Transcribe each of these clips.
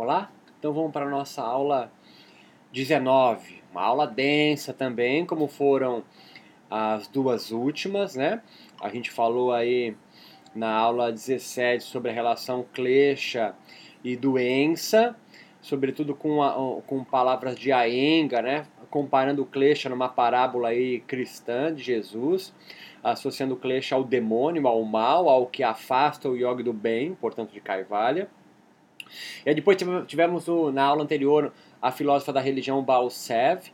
Olá? Então vamos para a nossa aula 19. Uma aula densa também, como foram as duas últimas, né? A gente falou aí na aula 17 sobre a relação cleixa e doença, sobretudo com, a, com palavras de Aenga, né? Comparando o cleixa numa parábola aí cristã de Jesus, associando o cleixa ao demônio, ao mal, ao que afasta o yoga do bem, portanto de Kaivalya. E depois tivemos na aula anterior a filósofa da religião Baal Sev,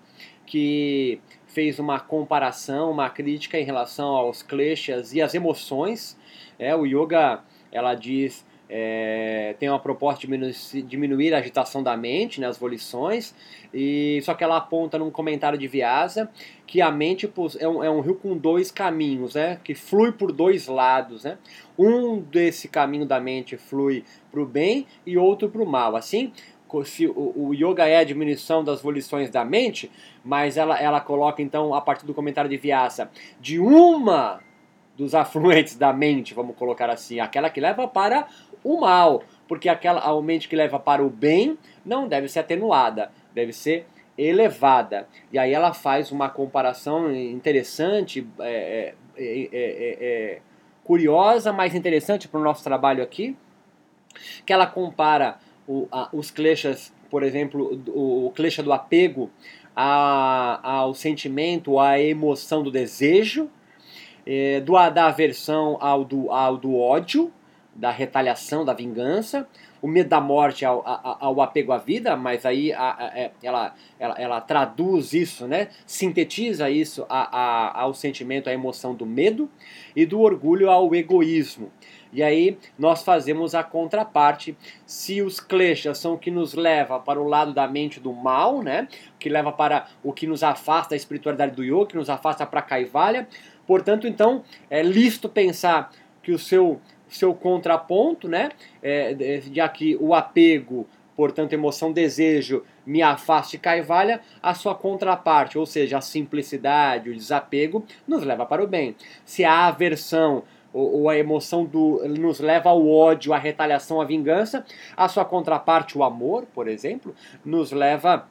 que fez uma comparação, uma crítica em relação aos kleshas e as emoções. É, o yoga, ela diz, é, tem uma proposta de diminuir, a agitação da mente, né, as volições, e só que ela aponta num comentário de Vyasa que a mente é um, é um rio com dois caminhos, né, que flui por dois lados. Né? Um desse caminho da mente flui para o bem e outro para o mal. Assim, se o, o, yoga é a diminuição das volições da mente, mas ela, ela coloca então, a partir do comentário de Vyasa, de uma dos afluentes da mente, vamos colocar assim, aquela que leva para o mal, porque aquela a mente que leva para o bem não deve ser atenuada, deve ser elevada. E aí ela faz uma comparação interessante, é, é, é, é curiosa, mas interessante para o nosso trabalho aqui, que ela compara o, a, os kleshas, por exemplo, o, o klesha do apego a, ao sentimento, à emoção do desejo, é, do, da aversão ao do, ao do ódio, da retaliação, da vingança, o medo da morte ao, ao, ao apego à vida, mas aí a, a, é, ela, ela, ela, traduz isso, né? sintetiza isso a, ao sentimento, à emoção do medo, e do orgulho ao egoísmo. E aí nós fazemos a contraparte. Se os kleshas são o que nos leva para o lado da mente do mal, né? que leva para o que nos afasta da espiritualidade do yoga, que nos afasta para a kaivalya. Portanto, então, é lícito pensar que o seu, seu contraponto, né? É, já que o apego portanto, emoção, desejo, me afaste de Kaivalya, a sua contraparte, ou seja, a simplicidade, o desapego, nos leva para o bem. Se a aversão ou a emoção do nos leva ao ódio, à retaliação, à vingança. A sua contraparte, o amor, por exemplo, nos leva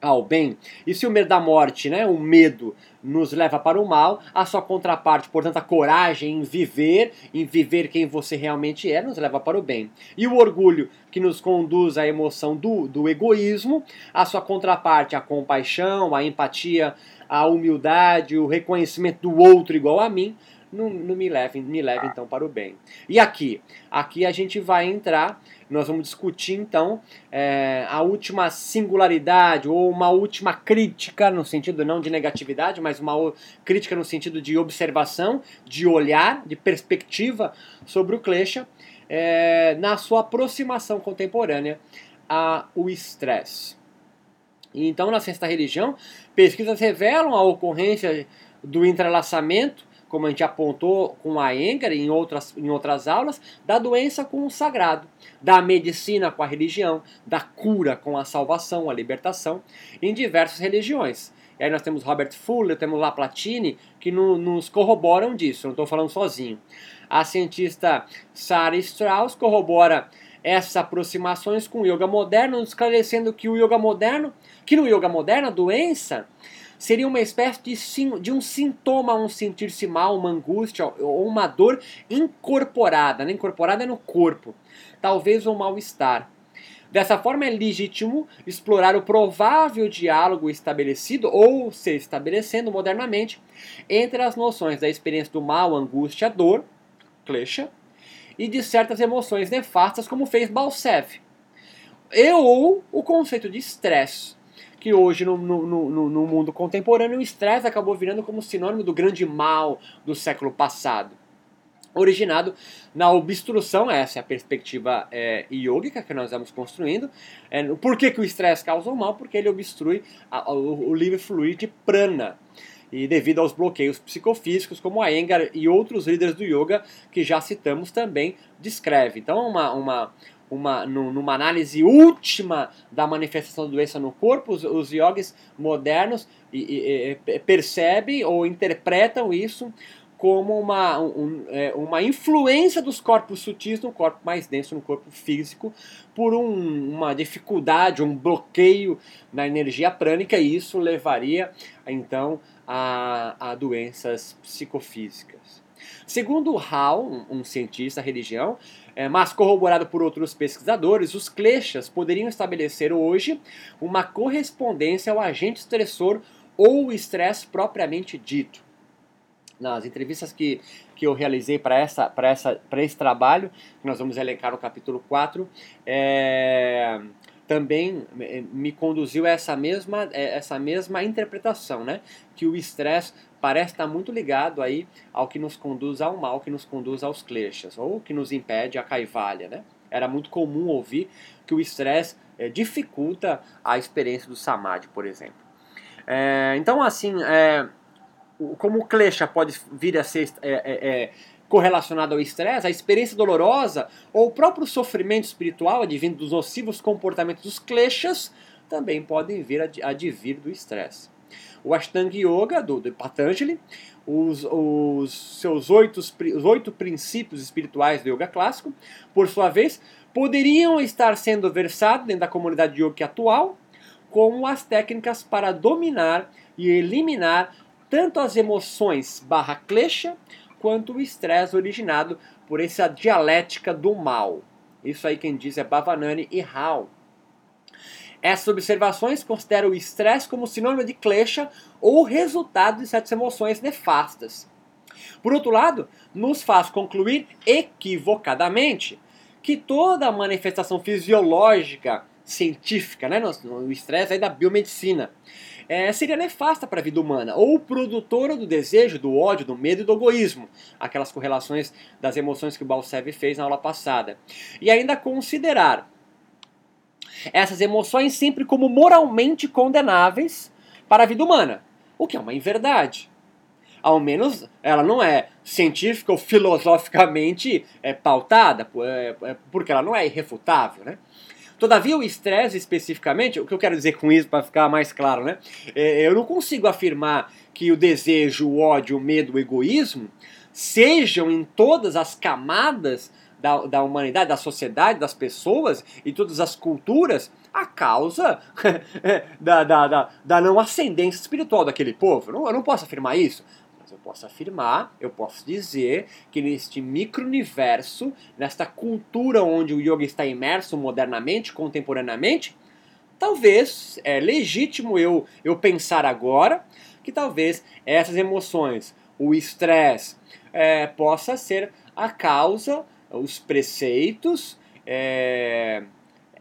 ao bem. E se o medo da morte, né, o medo, nos leva para o mal, a sua contraparte, portanto, a coragem em viver, em viver quem você realmente é, nos leva para o bem. E o orgulho, que nos conduz à emoção do, do egoísmo, a sua contraparte, a compaixão, a empatia, a humildade, o reconhecimento do outro igual a mim, não, não me leve, me leve então para o bem. E aqui? Aqui a gente vai entrar, nós vamos discutir então é, a última singularidade ou uma última crítica, no sentido não de negatividade, mas uma crítica no sentido de observação, de olhar, de perspectiva sobre o Klesha é, na sua aproximação contemporânea ao estresse. Então, na ciência da religião, pesquisas revelam a ocorrência do entrelaçamento como a gente apontou com a Enger em outras, em outras aulas, da doença com o sagrado, da medicina com a religião, da cura com a salvação, a libertação, em diversas religiões. E aí nós temos Robert Fuller, temos Laplatine, que no, nos corroboram disso, não estou falando sozinho. A cientista Sarah Strauss corrobora essas aproximações com o yoga moderno, esclarecendo que o yoga moderno, que no yoga moderno a doença seria uma espécie de, de um sintoma, um sentir-se mal, uma angústia ou uma dor incorporada, né? incorporada no corpo, talvez um mal-estar. Dessa forma, é legítimo explorar o provável diálogo estabelecido ou se estabelecendo modernamente entre as noções da experiência do mal, angústia, dor, klesha, e de certas emoções nefastas, como fez Balsev. E ou o conceito de estresse, que hoje no, no, no, no mundo contemporâneo o estresse acabou virando como sinônimo do grande mal do século passado. Originado na obstrução, essa é a perspectiva é, yógica que nós vamos construindo. É, por que, que o estresse causa o mal? Porque ele obstrui a, o, o livre fluir de prana e devido aos bloqueios psicofísicos, como a Engar e outros líderes do yoga que já citamos também descreve. Então, uma, uma, uma, numa análise última da manifestação da doença no corpo, os, os yogis modernos e, e, e, percebem ou interpretam isso como uma, um, é, uma influência dos corpos sutis no corpo mais denso, no corpo físico, por um, uma dificuldade, um bloqueio na energia prânica, e isso levaria então a, a doenças psicofísicas. Segundo Hall, um, um cientista religião, é, mas corroborado por outros pesquisadores, os kleshas poderiam estabelecer hoje uma correspondência ao agente estressor ou estresse propriamente dito. Nas entrevistas que, que eu realizei para essa, essa, esse trabalho, que nós vamos elencar no capítulo 4, é, também me conduziu a essa mesma, é, essa mesma interpretação, né? que o estresse parece estar muito ligado aí ao que nos conduz ao mal, que nos conduz aos kleshas, ou que nos impede a caivalha. Né? Era muito comum ouvir que o estresse é, dificulta a experiência do samadhi, por exemplo. É, então, assim, é, como o klesha pode vir a ser é, é, correlacionado ao estresse, a experiência dolorosa ou o próprio sofrimento espiritual advindo dos nocivos comportamentos dos kleshas também podem vir a advir do estresse. O Ashtanga Yoga, do, do Patanjali, os, os seus oito, os oito princípios espirituais do yoga clássico, por sua vez, poderiam estar sendo versados dentro da comunidade yoga atual, como as técnicas para dominar e eliminar tanto as emoções barra klesha, quanto o estresse originado por essa dialética do mal. Isso aí quem diz é Bavanani e Hall. Essas observações consideram o estresse como sinônimo de klesha ou resultado de certas emoções nefastas. Por outro lado, nos faz concluir equivocadamente que toda manifestação fisiológica científica, né, no estresse aí da biomedicina, é, seria nefasta para a vida humana, ou produtora do desejo, do ódio, do medo e do egoísmo, aquelas correlações das emoções que o Balsev fez na aula passada. E ainda considerar essas emoções sempre como moralmente condenáveis para a vida humana, o que é uma inverdade. Ao menos ela não é científica ou filosoficamente é, pautada, é, é, porque ela não é irrefutável, né? Todavia, o estresse especificamente, o que eu quero dizer com isso para ficar mais claro, né? É, eu não consigo afirmar que o desejo, o ódio, o medo, o egoísmo sejam em todas as camadas da, da humanidade, da sociedade, das pessoas e todas as culturas a causa da, da, da, da não ascendência espiritual daquele povo. Eu não, eu não posso afirmar isso eu posso afirmar, eu posso dizer que neste micro-universo, nesta cultura onde o yoga está imerso modernamente, contemporaneamente, talvez é legítimo eu, eu pensar agora que talvez essas emoções, o estresse, é, possa ser a causa, os preceitos é,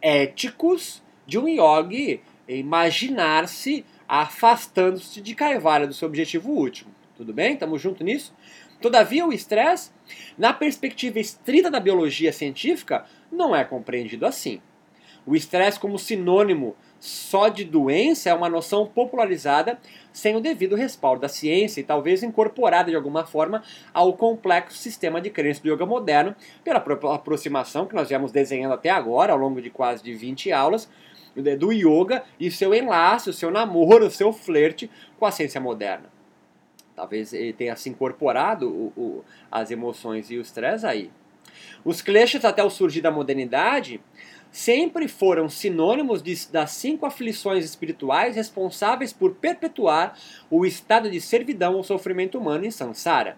éticos de um yogi imaginar-se afastando-se de Kaivalya do seu objetivo último. Tudo bem? Estamos juntos nisso? Todavia, o estresse, na perspectiva estrita da biologia científica, não é compreendido assim. O estresse, como sinônimo só de doença, é uma noção popularizada sem o devido respaldo da ciência e talvez incorporada de alguma forma ao complexo sistema de crença do yoga moderno, pela aproximação que nós viemos desenhando até agora, ao longo de quase de 20 aulas, do yoga e seu enlace, o seu namoro, o seu flerte com a ciência moderna. Talvez ele tenha se incorporado o, o, as emoções e o estresse aí. Os kleshas, até o surgir da modernidade, sempre foram sinônimos de, das cinco aflições espirituais responsáveis por perpetuar o estado de servidão ou sofrimento humano em samsara.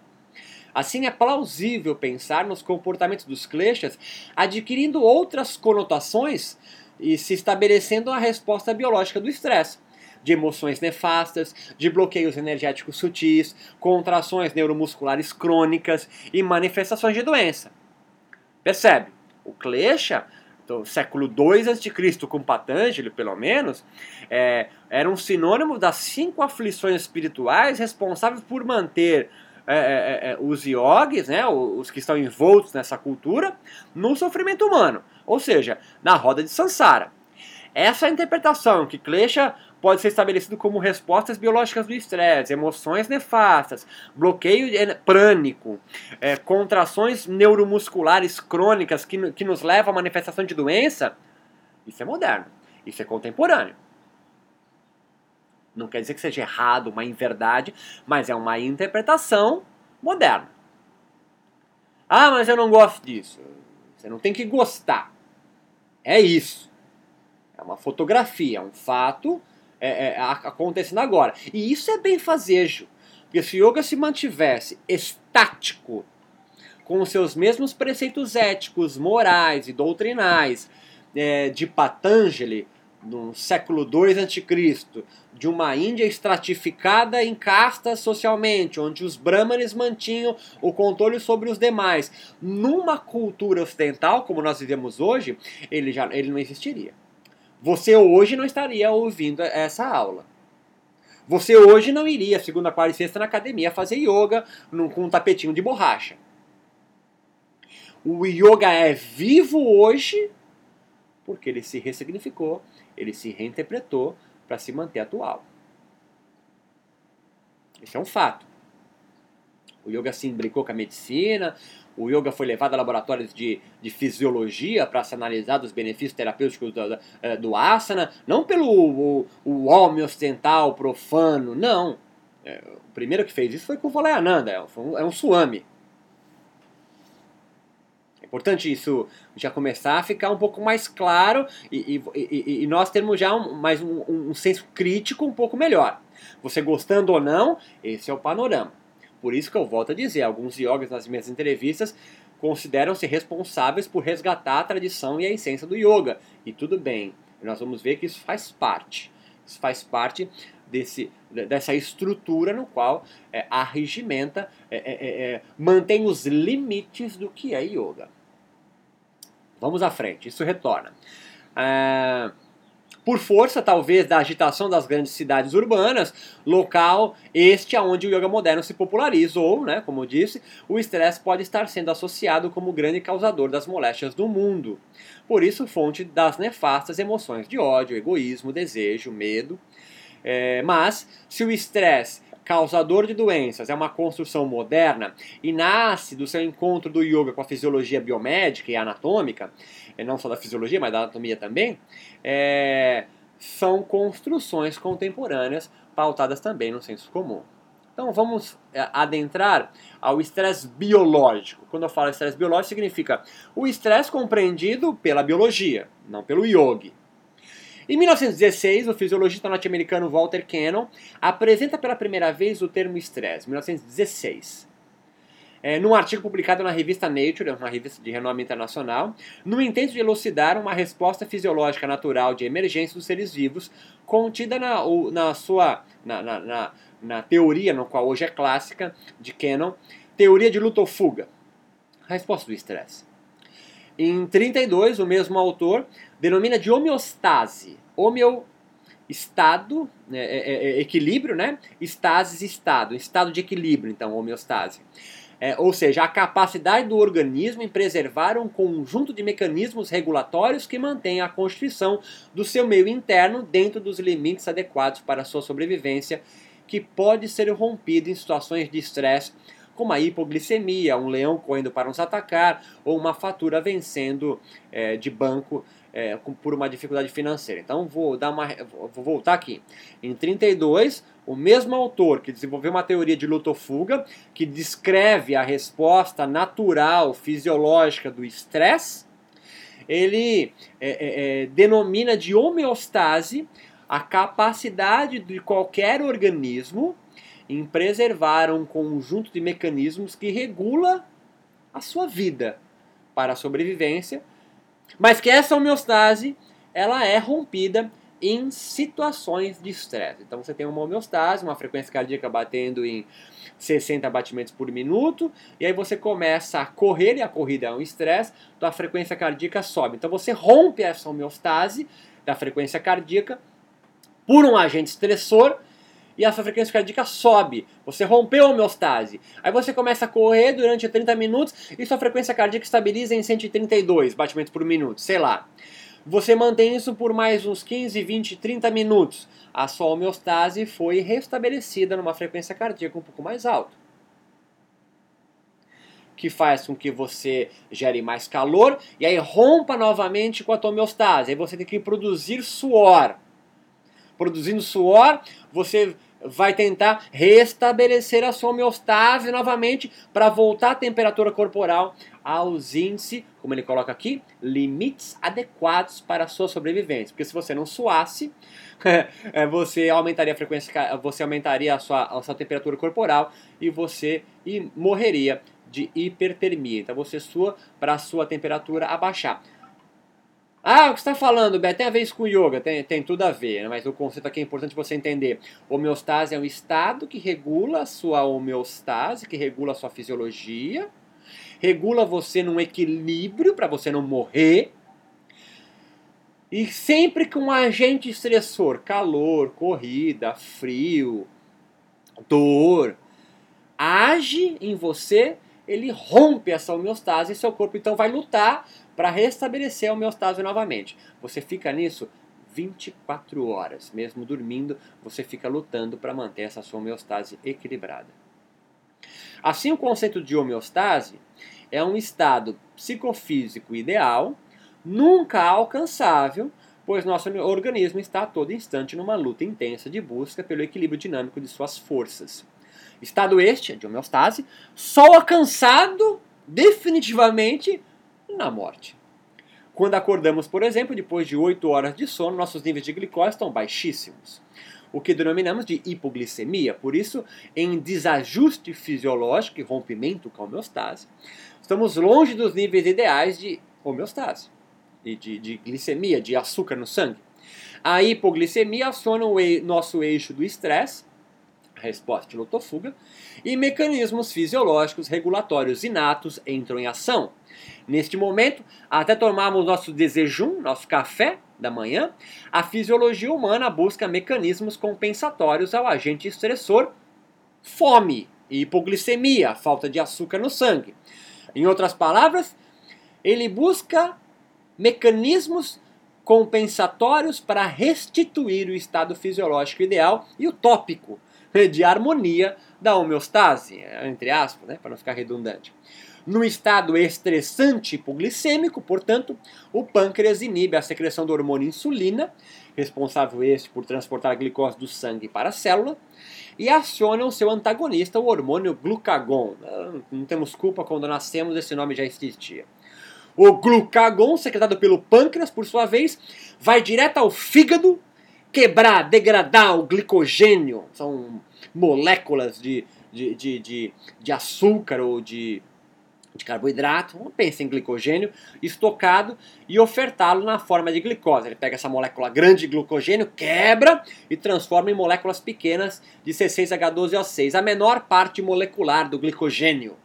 Assim, é plausível pensar nos comportamentos dos kleshas adquirindo outras conotações e se estabelecendo a resposta biológica do estresse de emoções nefastas, de bloqueios energéticos sutis, contrações neuromusculares crônicas e manifestações de doença. Percebe? O Klesha, do século II a.C., com Patanjali, pelo menos, é, era um sinônimo das cinco aflições espirituais responsáveis por manter é, é, é, é os yogis, né, os que estão envoltos nessa cultura, no sofrimento humano, ou seja, na roda de Sansara. Essa interpretação que Klesha pode ser estabelecido como respostas biológicas do estresse, emoções nefastas, bloqueio prânico, é, contrações neuromusculares crônicas que, que nos levam à manifestação de doença, isso é moderno, isso é contemporâneo. Não quer dizer que seja errado, uma inverdade, mas é uma interpretação moderna. Ah, mas eu não gosto disso. Você não tem que gostar. É isso. É uma fotografia, é um fato é, é, acontecendo agora. E isso é bem fazejo. Porque se o yoga se mantivesse estático, com os seus mesmos preceitos éticos, morais e doutrinais é, de Patanjali, no século II a.C., de uma Índia estratificada em castas socialmente, onde os brahmanes mantinham o controle sobre os demais. Numa cultura ocidental, como nós vivemos hoje, ele, já, ele não existiria. Você hoje não estaria ouvindo essa aula. Você hoje não iria, segunda, quarta e sexta, na academia fazer yoga num, com um tapetinho de borracha. O yoga é vivo hoje porque ele se ressignificou, ele se reinterpretou para se manter atual. Isso é um fato. O yoga se imbricou com a medicina, o yoga foi levado a laboratórios de, de fisiologia para se analisar dos benefícios terapêuticos do, do, do asana, não pelo o, o homem ocidental profano, não. É, o primeiro que fez isso foi com o Volayananda, é um, é um suami importante isso já começar a ficar um pouco mais claro e, e, e nós termos já um, mais um, um senso crítico um pouco melhor. Você gostando ou não, esse é o panorama. Por isso que eu volto a dizer, alguns yogas nas minhas entrevistas consideram-se responsáveis por resgatar a tradição e a essência do yoga. E tudo bem, nós vamos ver que isso faz parte. Isso faz parte desse, dessa estrutura no qual é, arregimenta, é, é, é mantém os limites do que é yoga. Vamos à frente, isso retorna. É, por força, talvez, da agitação das grandes cidades urbanas, local este aonde o yoga moderno se populariza, ou, né, como eu disse, o estresse pode estar sendo associado como grande causador das moléstias do mundo. Por isso, fonte das nefastas emoções de ódio, egoísmo, desejo, medo. É, mas, se o estresse causador de doenças, é uma construção moderna e nasce do seu encontro do yoga com a fisiologia biomédica e anatômica, não só da fisiologia, mas da anatomia também, é, são construções contemporâneas pautadas também no senso comum. Então vamos é, adentrar ao estresse biológico. Quando eu falo estresse biológico, significa o estresse compreendido pela biologia, não pelo yoga. Em 1916, o fisiologista norte-americano Walter Cannon apresenta pela primeira vez o termo estresse, 1916. É, num artigo publicado na revista Nature, uma revista de renome internacional, no intento de elucidar uma resposta fisiológica natural de emergência dos seres vivos, contida na, na sua na, na, na, na teoria, no qual hoje é clássica, de Cannon, teoria de luta ou fuga. Resposta do estresse. Em 32, o mesmo autor denomina de homeostase. Homeo, estado, né, é, é, é, equilíbrio, né? Estasis, estado. Estado de equilíbrio, então, homeostase. É, ou seja, a capacidade do organismo em preservar um conjunto de mecanismos regulatórios que mantém a constituição do seu meio interno dentro dos limites adequados para a sua sobrevivência, que pode ser rompido em situações de estresse como a hipoglicemia, um leão correndo para nos atacar, ou uma fatura vencendo é, de banco é, por uma dificuldade financeira. Então vou dar uma, vou voltar aqui. Em 32, o mesmo autor que desenvolveu uma teoria de luta-fuga que descreve a resposta natural, fisiológica do estresse, ele é, é, é, denomina de homeostase a capacidade de qualquer organismo em preservar um conjunto de mecanismos que regula a sua vida para a sobrevivência, mas que essa homeostase ela é rompida em situações de estresse. Então você tem uma homeostase, uma frequência cardíaca batendo em 60 batimentos por minuto, e aí você começa a correr, e a corrida é um estresse, então a frequência cardíaca sobe. Então você rompe essa homeostase da frequência cardíaca por um agente estressor e a sua frequência cardíaca sobe. Você rompeu a homeostase. Aí você começa a correr durante 30 minutos e sua frequência cardíaca estabiliza em 132 batimentos por minuto, sei lá. Você mantém isso por mais uns 15, 20, 30 minutos. A sua homeostase foi restabelecida numa frequência cardíaca um pouco mais alta. Que faz com que você gere mais calor e aí rompa novamente com a homeostase. Aí você tem que produzir suor produzindo suor, você vai tentar restabelecer a sua homeostase novamente para voltar à temperatura corporal aos índices, como ele coloca aqui, limites adequados para a sua sobrevivência. Porque se você não suasse, é, você aumentaria a frequência, você aumentaria a sua, a sua temperatura corporal e você morreria de hipertermia. Então você sua para a sua temperatura abaixar. Ah, o que você está falando, Beto, tem a ver isso com yoga? Tem, tem tudo a ver, né? mas o conceito aqui é importante você entender. Homeostase é um estado que regula a sua homeostase, que regula a sua fisiologia, regula você num equilíbrio para você não morrer. E sempre que um agente estressor, calor, corrida, frio, dor, age em você, ele rompe essa homeostase e seu corpo então vai lutar para restabelecer a homeostase novamente. Você fica nisso 24 horas, mesmo dormindo, você fica lutando para manter essa sua homeostase equilibrada. Assim, o conceito de homeostase é um estado psicofísico ideal, nunca alcançável, pois nosso organismo está a todo instante numa luta intensa de busca pelo equilíbrio dinâmico de suas forças. Estado este, de homeostase, só alcançado definitivamente na morte. Quando acordamos, por exemplo, depois de 8 horas de sono, nossos níveis de glicose estão baixíssimos, o que denominamos de hipoglicemia. Por isso, em desajuste fisiológico e rompimento com a homeostase, estamos longe dos níveis ideais de homeostase e de, de glicemia, de açúcar no sangue. A hipoglicemia aciona o nosso eixo do estresse, resposta de lutofuga, e mecanismos fisiológicos regulatórios inatos entram em ação, Neste momento, até tomarmos nosso desejum, nosso café da manhã, a fisiologia humana busca mecanismos compensatórios ao agente estressor fome e hipoglicemia, falta de açúcar no sangue. Em outras palavras, ele busca mecanismos compensatórios para restituir o estado fisiológico ideal e utópico de harmonia da homeostase, entre aspas, né, para não ficar redundante. No estado estressante hipoglicêmico, portanto, o pâncreas inibe a secreção do hormônio insulina, responsável este por transportar a glicose do sangue para a célula, e aciona o seu antagonista, o hormônio glucagon. Não temos culpa quando nascemos, esse nome já existia. O glucagon, secretado pelo pâncreas, por sua vez, vai direto ao fígado, quebrar, degradar o glicogênio. São moléculas de, de, de, de, de açúcar ou de de carboidrato, não pensa em glicogênio, estocado e ofertá-lo na forma de glicose. Ele pega essa molécula grande de glicogênio, quebra e transforma em moléculas pequenas de C6H12O6, a menor parte molecular do glicogênio.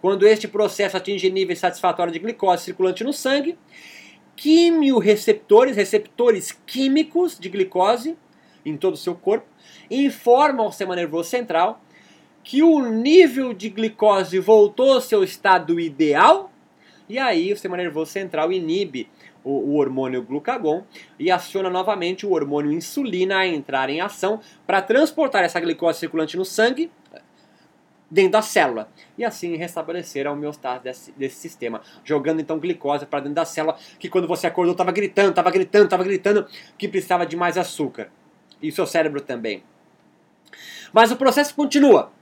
Quando este processo atinge níveis satisfatórios de glicose circulante no sangue, quimioreceptores, receptores químicos de glicose em todo o seu corpo, informam ao sistema nervoso central que o nível de glicose voltou ao seu estado ideal, e aí o sistema nervoso central inibe o, o, hormônio glucagon e aciona novamente o hormônio insulina a entrar em ação para transportar essa glicose circulante no sangue dentro da célula. E assim restabelecer a homeostase desse, desse sistema, jogando então glicose para dentro da célula que quando você acordou estava gritando, estava gritando, estava gritando que precisava de mais açúcar. E o seu cérebro também. Mas o processo continua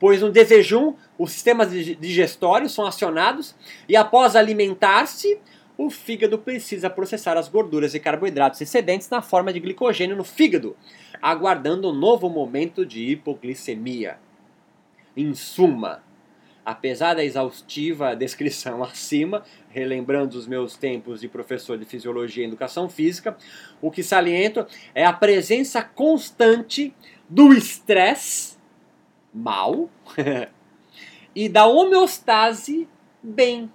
pois no desejum os sistemas digestórios são acionados e após alimentar-se, o fígado precisa processar as gorduras e carboidratos excedentes na forma de glicogênio no fígado, aguardando um novo momento de hipoglicemia. Em suma, apesar da exaustiva descrição acima, relembrando os meus tempos de professor de fisiologia e educação física, o que saliento é a presença constante do estresse mal e da homeostase bem.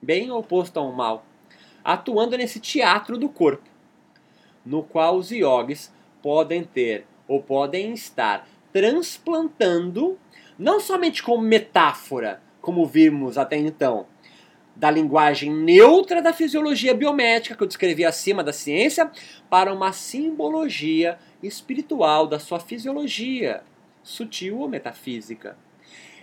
Bem oposto ao mal. Atuando nesse teatro do corpo, no qual os yogis podem ter ou podem estar transplantando, não somente como metáfora, como vimos até então, da linguagem neutra da fisiologia biomédica que eu descrevi acima da ciência, para uma simbologia espiritual da sua fisiologia, sutil ou metafísica.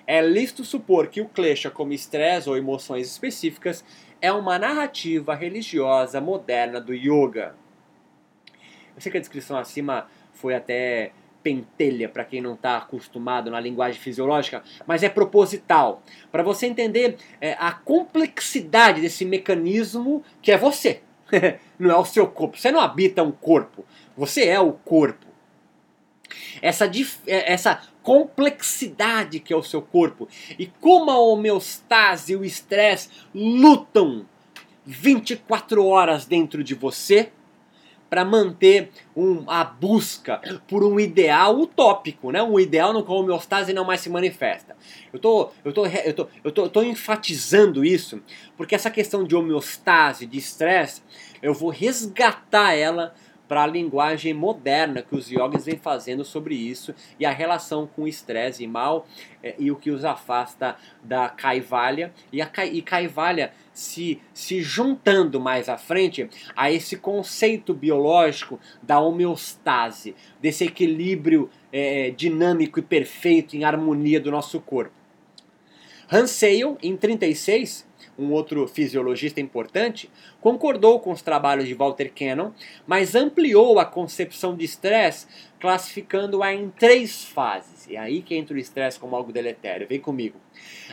É lícito supor que o klesha, como estresse ou emoções específicas, é uma narrativa religiosa moderna do yoga. Eu sei que a descrição acima foi até pentelha para quem não está acostumado na linguagem fisiológica, mas é proposital. Para você entender é, a complexidade desse mecanismo que é você, não é o seu corpo. Você não habita um corpo, você é o corpo. Essa, é, essa complexidade que é o seu corpo e como a homeostase e o estresse lutam 24 horas dentro de você para manter um, a busca por um ideal utópico, né? um ideal no qual a homeostase não mais se manifesta. Eu tô, eu tô, eu tô, eu tô, tô enfatizando isso porque essa questão de homeostase, de estresse, eu vou resgatar ela para a linguagem moderna que os yogis vêm fazendo sobre isso e a relação com estresse e mal é, e o que os afasta da Kaivalya e a e Kaivalya se, se juntando mais à frente a esse conceito biológico da homeostase, desse equilíbrio é, dinâmico e perfeito em harmonia do nosso corpo. Hansel, em 36, um outro fisiologista importante, concordou com os trabalhos de Walter Cannon, mas ampliou a concepção de estresse, classificando-a em três fases. E é aí que entra o estresse como algo deletério. Vem comigo.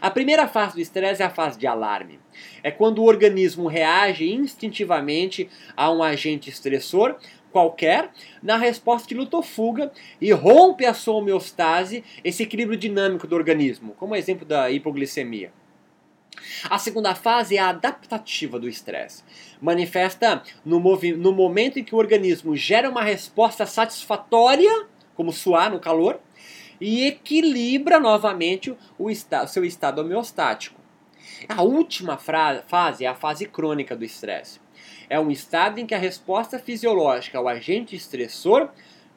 A primeira fase do estresse é a fase de alarme. É quando o organismo reage instintivamente a um agente estressor, qualquer na resposta de luta ou fuga e rompe a sua homeostase, esse equilíbrio dinâmico do organismo, como exemplo da hipoglicemia. A segunda fase é a adaptativa do estresse. Manifesta no, no momento em que o organismo gera uma resposta satisfatória, como suar no calor, e equilibra novamente o, esta seu estado homeostático. A última fase é a fase crônica do estresse. É um estado em que a resposta fisiológica ao agente estressor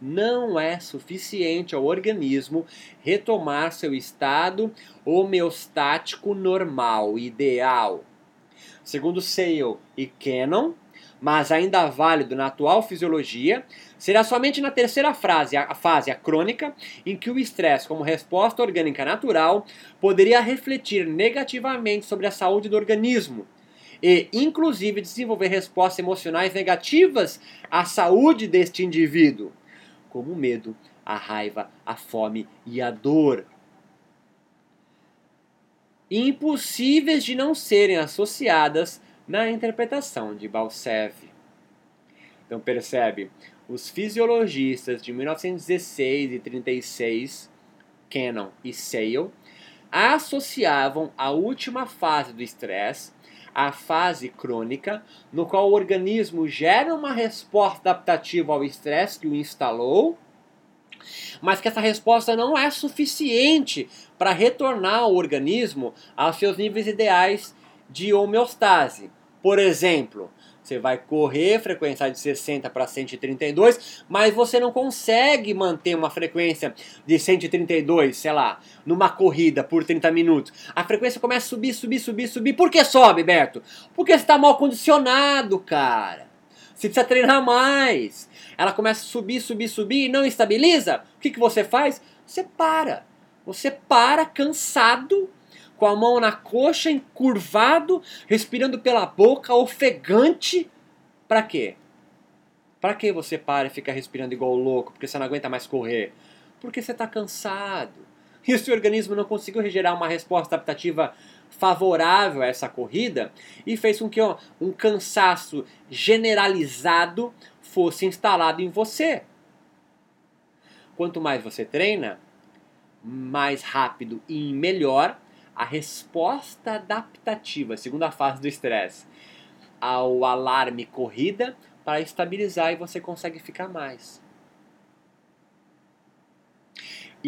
não é suficiente ao organismo retomar seu estado homeostático normal, ideal. Segundo Sale e Cannon, mas ainda válido na atual fisiologia, será somente na terceira fase, a fase a crônica, em que o estresse, como resposta orgânica natural, poderia refletir negativamente sobre a saúde do organismo e, inclusive, desenvolver respostas emocionais negativas à saúde deste indivíduo como o medo, a raiva, a fome e a dor. Impossíveis de não serem associadas na interpretação de Balsev. Então percebe, os fisiologistas de 1916 e 36, Cannon e Sale, associavam a última fase do estresse a fase crônica, no qual o organismo gera uma resposta adaptativa ao estresse que o instalou, mas que essa resposta não é suficiente para retornar o organismo aos seus níveis ideais de homeostase. Por exemplo, você vai correr, frequência de 60 para 132, mas você não consegue manter uma frequência de 132, sei lá, numa corrida por 30 minutos. A frequência começa a subir, subir, subir, subir. Por que sobe, Beto? Porque está mal condicionado, cara. Você precisa treinar mais. Ela começa a subir, subir, subir e não estabiliza. O que, que você faz? Você para. Você para cansado com a mão na coxa, encurvado, respirando pela boca, ofegante. Para quê? Para que você para e fica respirando igual louco? Porque você não aguenta mais correr? Porque você está cansado. E o seu organismo não conseguiu gerar uma resposta adaptativa favorável a essa corrida e fez com que ó, um cansaço generalizado fosse instalado em você. Quanto mais você treina, mais rápido e melhor a resposta adaptativa, segunda fase do estresse, ao alarme corrida para estabilizar e você consegue ficar mais.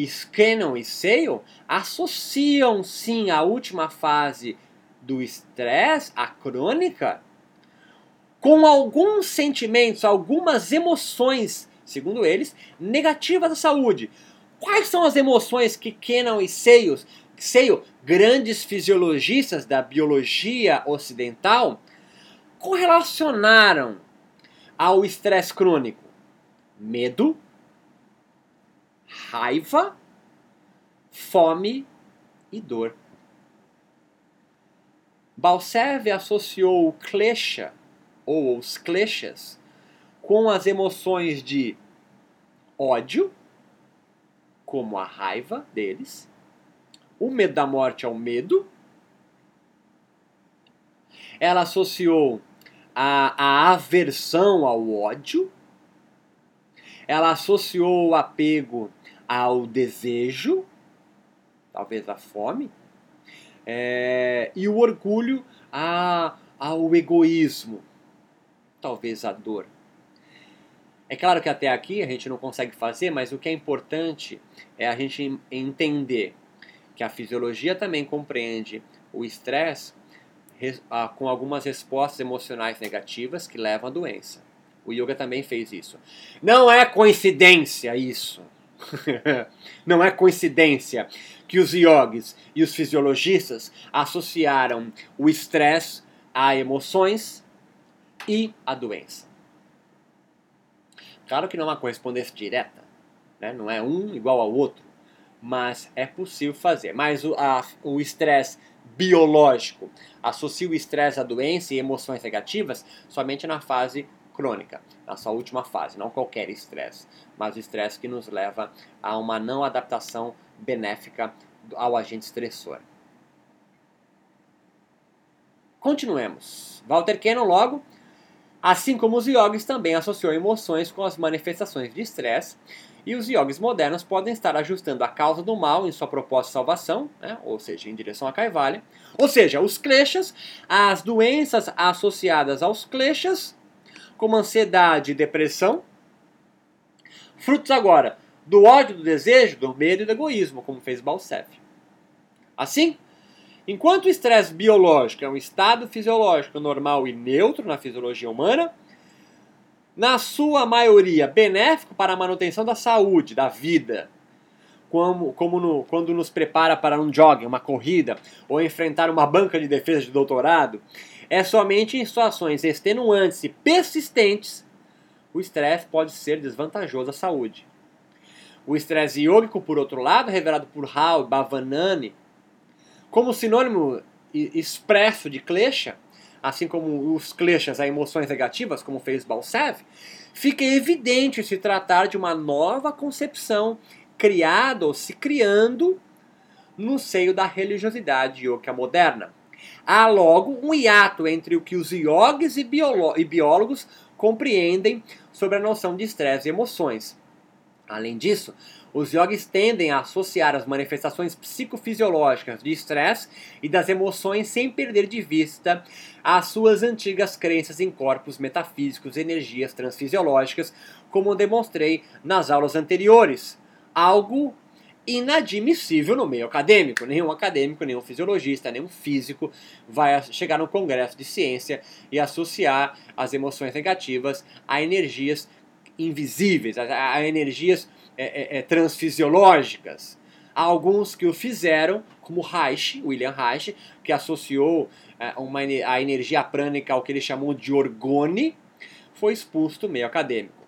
Scannon e Sale associam sim a última fase do estresse, a crônica, com alguns sentimentos, algumas emoções, segundo eles, negativas da saúde. Quais são as emoções que Cannon e Sale Seio, grandes fisiologistas da biologia ocidental, correlacionaram ao estresse crônico medo, raiva, fome e dor. Balsev associou o klesha, ou os kleshas, com as emoções de ódio, como a raiva deles, o medo da morte ao medo. Ela associou a, a aversão ao ódio. Ela associou o apego ao desejo, talvez a fome, é, e o orgulho a, ao egoísmo, talvez a dor. É claro que até aqui a gente não consegue fazer, mas o que é importante é a gente entender que a fisiologia também compreende o estresse com algumas respostas emocionais negativas que levam à doença. O yoga também fez isso. Não é coincidência isso. não é coincidência que os yogis e os fisiologistas associaram o estresse a emoções e a doença. Claro que não é uma correspondência direta, né? não é um igual ao outro, mas é possível fazer. Mas o estresse biológico associa o estresse à doença e emoções negativas somente na fase crônica, na sua última fase, não qualquer estresse, mas o estresse que nos leva a uma não adaptação benéfica ao agente estressor. Continuemos. Walter Cannon logo Assim como os yogis também associou emoções com as manifestações de estresse, e os yogis modernos podem estar ajustando a causa do mal em sua proposta de salvação, né? ou seja, em direção a Kaivalya. Ou seja, os kleshas, as doenças associadas aos kleshas, como ansiedade e depressão, frutos agora do ódio, do desejo, do medo e do egoísmo, como fez Balsef. Assim, Enquanto o estresse biológico é um estado fisiológico normal e neutro na fisiologia humana, na sua maioria benéfico para a manutenção da saúde, da vida, como, como no, quando nos prepara para um jogging, uma corrida, ou enfrentar uma banca de defesa de doutorado, é somente em situações extenuantes e persistentes o estresse pode ser desvantajoso à saúde. O estresse yógico, por outro lado, revelado por Hal Bavanani, como sinônimo expresso de klesha, assim como os kleshas a emoções negativas, como fez Balsev, fica evidente se tratar de uma nova concepção criada ou se criando no seio da religiosidade yoga moderna. Há logo um hiato entre o que os e, e biólogos compreendem sobre a noção de estresse e emoções. Além disso, os yogis tendem a associar as manifestações psicofisiológicas de estresse e das emoções sem perder de vista as suas antigas crenças em corpos metafísicos e energias transfisiológicas, como demonstrei nas aulas anteriores. Algo inadmissível no meio acadêmico. Nenhum acadêmico, nenhum fisiologista, nenhum físico vai chegar no congresso de ciência e associar as emoções negativas a energias invisíveis, a, a energias é, é, é, transfisiológicas. Há alguns que o fizeram, como Reich, William Reich, que associou é, uma, a energia prânica ao que ele chamou de orgone, foi expulso do meio acadêmico.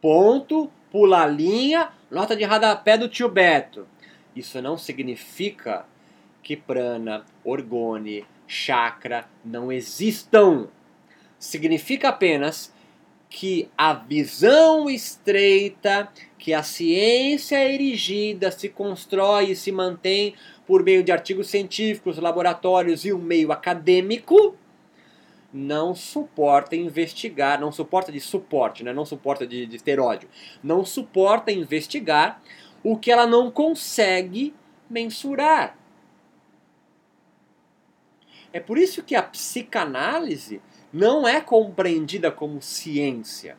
Ponto, pula a linha, nota de radapé do tio Beto. Isso não significa que prana, orgone, chakra não existam. Significa apenas que a visão estreita, que a ciência erigida se constrói e se mantém por meio de artigos científicos, laboratórios e um meio acadêmico, não suporta investigar, não suporta de suporte, né? não suporta de, de ter ódio, não suporta investigar o que ela não consegue mensurar. É por isso que a psicanálise não é compreendida como ciência,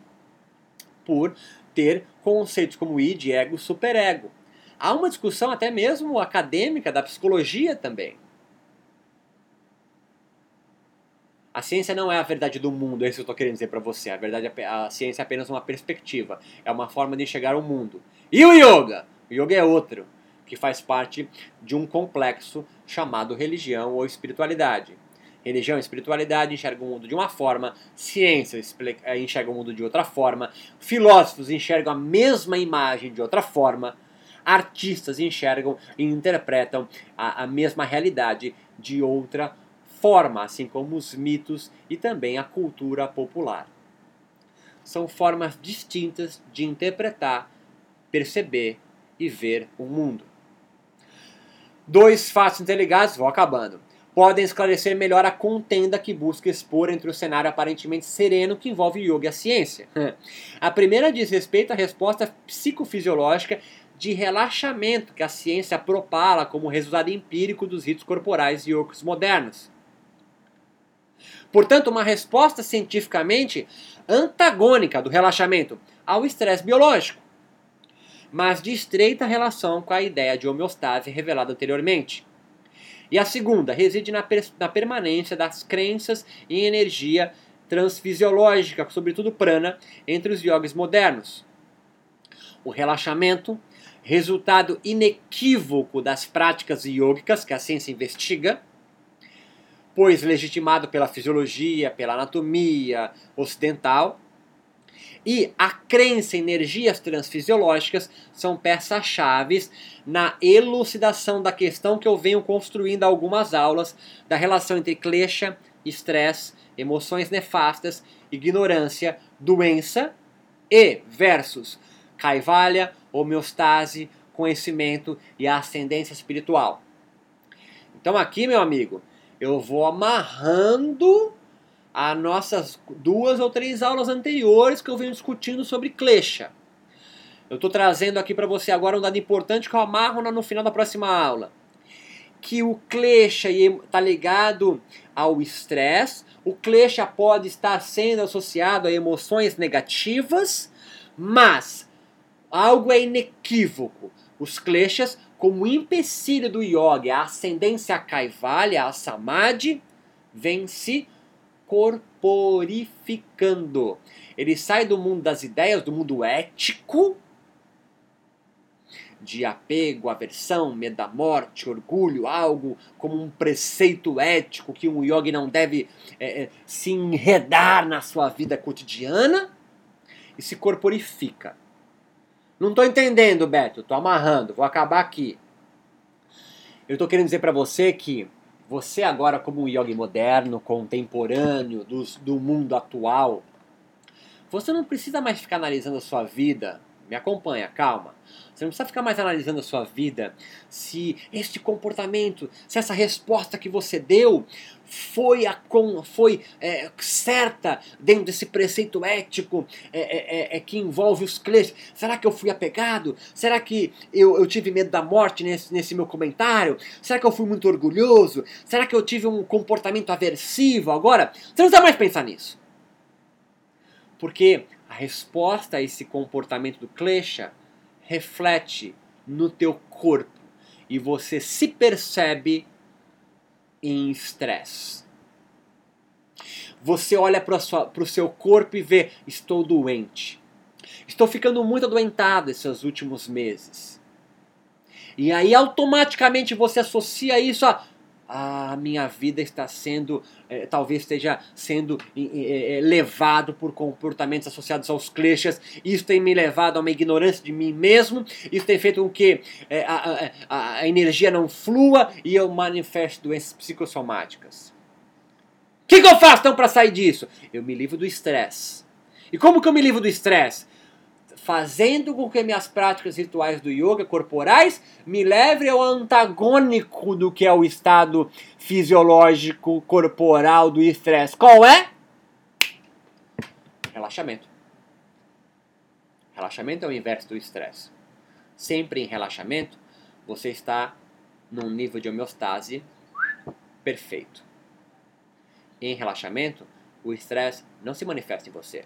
por ter conceitos como id, ego, superego. Há uma discussão até mesmo acadêmica da psicologia também. A ciência não é a verdade do mundo, é isso que eu estou querendo dizer para você. A verdade, é, a ciência é apenas uma perspectiva, é uma forma de enxergar o mundo. E o yoga? O yoga é outro, que faz parte de um complexo chamado religião ou espiritualidade. Religião e espiritualidade enxergam o mundo de uma forma, ciência eh, enxerga o mundo de outra forma, filósofos enxergam a mesma imagem de outra forma, artistas enxergam e interpretam a, a mesma realidade de outra forma, assim como os mitos e também a cultura popular. São formas distintas de interpretar perceber e ver o mundo. Dois fatos interligados, vou acabando, podem esclarecer melhor a contenda que busca expor entre o cenário aparentemente sereno que envolve yoga e a ciência. A primeira diz respeito à resposta psicofisiológica de relaxamento que a ciência propala como resultado empírico dos ritos corporais yogis modernos. Portanto, uma resposta cientificamente antagônica do relaxamento ao estresse biológico, mas de estreita relação com a ideia de homeostase revelada anteriormente. E a segunda reside na, per na permanência das crenças em energia transfisiológica, sobretudo prana, entre os yogis modernos. O relaxamento, resultado inequívoco das práticas yógicas que a ciência investiga, pois legitimado pela fisiologia, pela anatomia ocidental, e a crença em energias transfisiológicas são peças-chave na elucidação da questão que eu venho construindo algumas aulas da relação entre klesha, estresse, emoções nefastas, ignorância, doença e versus kaivalya, homeostase, conhecimento e ascendência espiritual. Então aqui, meu amigo, eu vou amarrando as nossas duas ou três aulas anteriores que eu venho discutindo sobre Klesha. Eu estou trazendo aqui para você agora um dado importante que eu amarro no final da próxima aula. Que o Klesha está ligado ao estresse, o Klesha pode estar sendo associado a emoções negativas, mas algo é inequívoco. Os Kleshas, como empecilho do yoga, a ascendência Kaivalya, a Samadhi, vem se corporificando. Ele sai do mundo das ideias, do mundo ético, de apego, aversão, medo da morte, orgulho, algo como um preceito ético que um yogi não deve é, é, se enredar na sua vida cotidiana, e se corporifica. Não estou entendendo, Beto, estou amarrando, vou acabar aqui. Eu estou querendo dizer para você que você agora como um yogi moderno, contemporâneo, do, do mundo atual, você não precisa mais ficar analisando a sua vida. Me acompanha, calma. Você não precisa ficar mais analisando a sua vida se este comportamento, se essa resposta que você deu foi, a, foi é, certa dentro desse preceito ético é, é, é, é que envolve os clientes. Será que eu fui apegado? Será que eu, eu tive medo da morte nesse, nesse meu comentário? Será que eu fui muito orgulhoso? Será que eu tive um comportamento aversivo agora? Você não precisa mais pensar nisso. Porque a resposta a esse comportamento do klesha reflete no teu corpo e você se percebe em estresse. Você olha para o seu corpo e vê: estou doente. Estou ficando muito adoentado esses últimos meses. E aí automaticamente você associa isso a a minha vida está sendo, é, talvez esteja sendo é, levado por comportamentos associados aos clichês. Isso tem me levado a uma ignorância de mim mesmo. Isso tem feito com que é, a, a, a, energia não flua e eu manifeste doenças psicossomáticas. O que, que eu faço então para sair disso? Eu me livro do estresse. E como que eu me livro do estresse? Fazendo com que minhas práticas rituais do yoga corporais me levem ao antagônico do que é o estado fisiológico corporal do estresse. Qual é? Relaxamento. Relaxamento é o inverso do estresse. Sempre em relaxamento, você está num nível de homeostase perfeito. Em relaxamento, o estresse não se manifesta em você.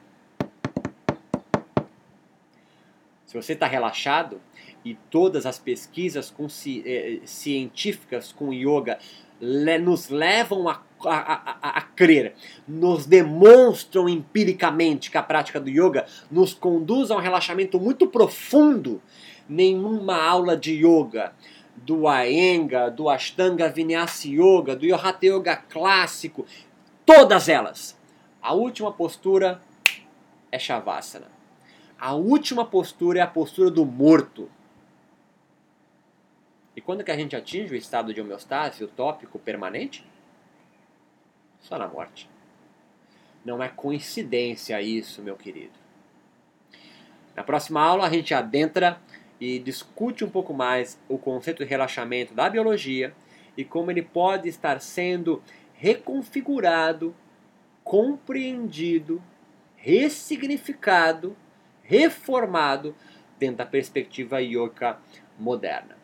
Se você está relaxado e todas as pesquisas com, eh, científicas com yoga le, nos levam a, a, a, a, crer, nos demonstram empiricamente que a prática do yoga nos conduz a um relaxamento muito profundo, nenhuma aula de yoga do Aenga, do Ashtanga Vinyasa Yoga, do Hatha Yoga clássico, todas elas. A última postura é Shavasana. A última postura é a postura do morto. E quando que a gente atinge o estado de homeostase, o tópico permanente? Só na morte. Não é coincidência isso, meu querido. Na próxima aula a gente adentra e discute um pouco mais o conceito de relaxamento da biologia e como ele pode estar sendo reconfigurado, compreendido, ressignificado, reformado dentro da perspectiva yoga moderna.